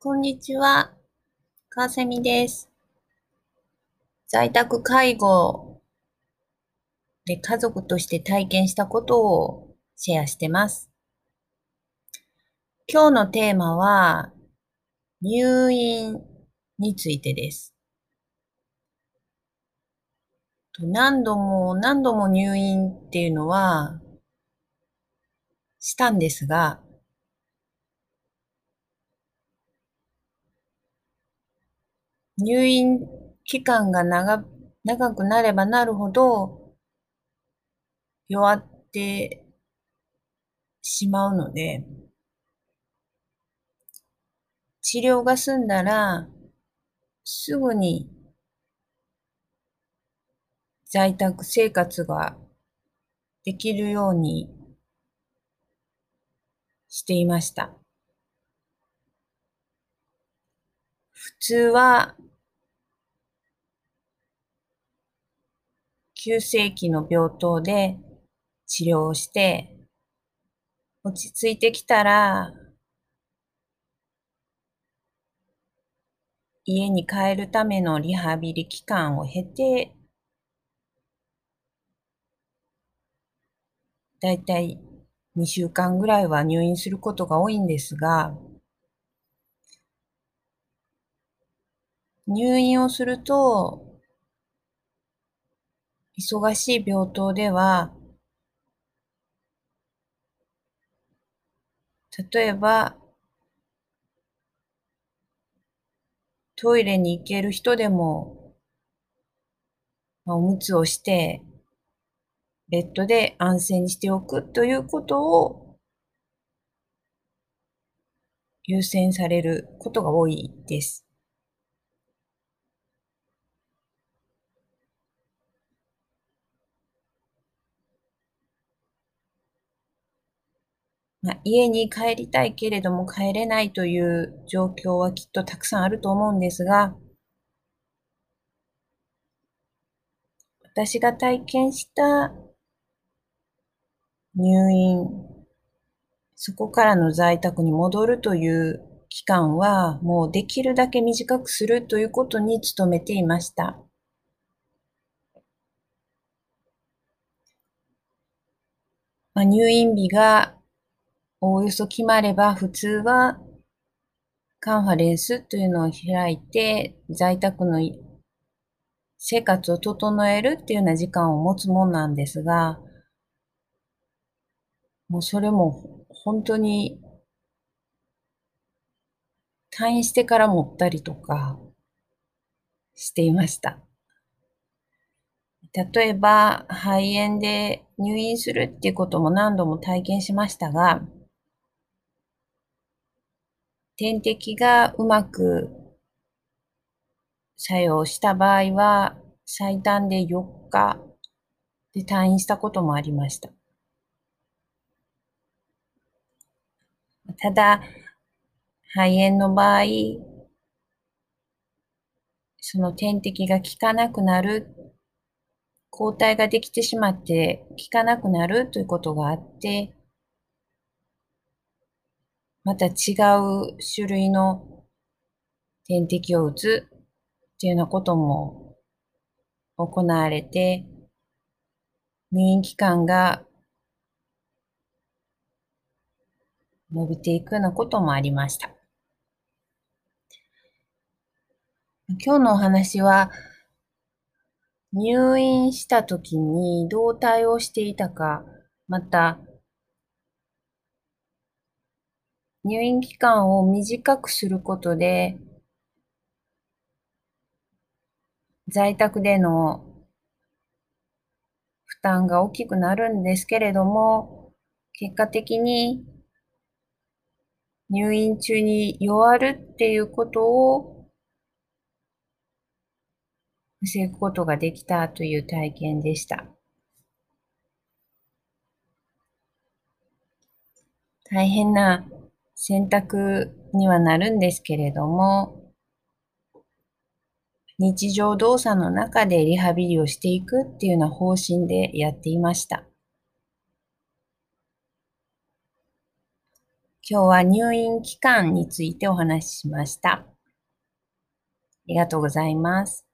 こんにちは。かせみです。在宅介護で家族として体験したことをシェアしてます。今日のテーマは入院についてです。何度も何度も入院っていうのはしたんですが、入院期間が長長くなればなるほど弱ってしまうので、治療が済んだらすぐに在宅生活ができるようにしていました。普通は急性期の病棟で治療をして落ち着いてきたら家に帰るためのリハビリ期間を経てだいたい2週間ぐらいは入院することが多いんですが入院をすると忙しい病棟では例えばトイレに行ける人でもおむつをしてベッドで安静にしておくということを優先されることが多いです。まあ、家に帰りたいけれども帰れないという状況はきっとたくさんあると思うんですが、私が体験した入院、そこからの在宅に戻るという期間はもうできるだけ短くするということに努めていました。まあ、入院日がおおよそ決まれば普通はカンファレンスというのを開いて在宅の生活を整えるっていうような時間を持つもんなんですが、もうそれも本当に退院してから持ったりとかしていました。例えば肺炎で入院するっていうことも何度も体験しましたが、点滴がうまく作用した場合は最短で4日で退院したこともありました。ただ、肺炎の場合、その点滴が効かなくなる、抗体ができてしまって効かなくなるということがあって、また違う種類の点滴を打つっていうようなことも行われて、入院期間が伸びていくようなこともありました。今日のお話は、入院したときにどう対応していたか、また、入院期間を短くすることで、在宅での負担が大きくなるんですけれども、結果的に入院中に弱るっていうことを防ぐことができたという体験でした。大変な選択にはなるんですけれども、日常動作の中でリハビリをしていくっていうような方針でやっていました。今日は入院期間についてお話ししました。ありがとうございます。